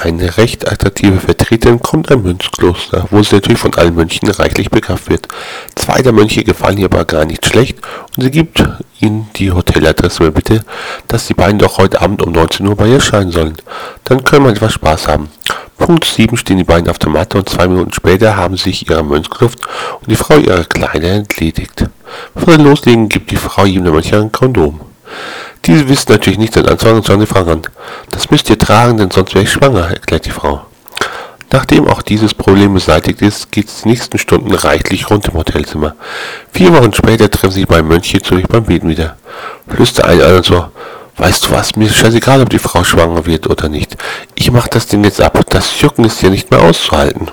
Eine recht attraktive Vertreterin kommt ein Mönchskloster, wo sie natürlich von allen Mönchen reichlich begafft wird. Zwei der Mönche gefallen ihr aber gar nicht schlecht und sie gibt ihnen die Hoteladresse mit Bitte, dass die beiden doch heute Abend um 19 Uhr bei ihr erscheinen sollen. Dann können wir etwas Spaß haben. Punkt 7 stehen die beiden auf der Matte und zwei Minuten später haben sich ihre Mönchskluft und die Frau ihrer Kleider entledigt. Bevor sie loslegen, gibt die Frau ihm der Mönch ein Kondom. Diese wissen natürlich nicht den Anfang und schauen die Frau an. Das müsst ihr tragen, denn sonst wäre ich schwanger, erklärt die Frau. Nachdem auch dieses Problem beseitigt ist, geht es die nächsten Stunden reichlich rund im Hotelzimmer. Vier Wochen später treffen sich beim Mönche zurück beim Beten wieder. Flüstert ein einer so, weißt du was, mir ist scheißegal, ob die Frau schwanger wird oder nicht. Ich mach das Ding jetzt ab, das Jucken ist ja nicht mehr auszuhalten.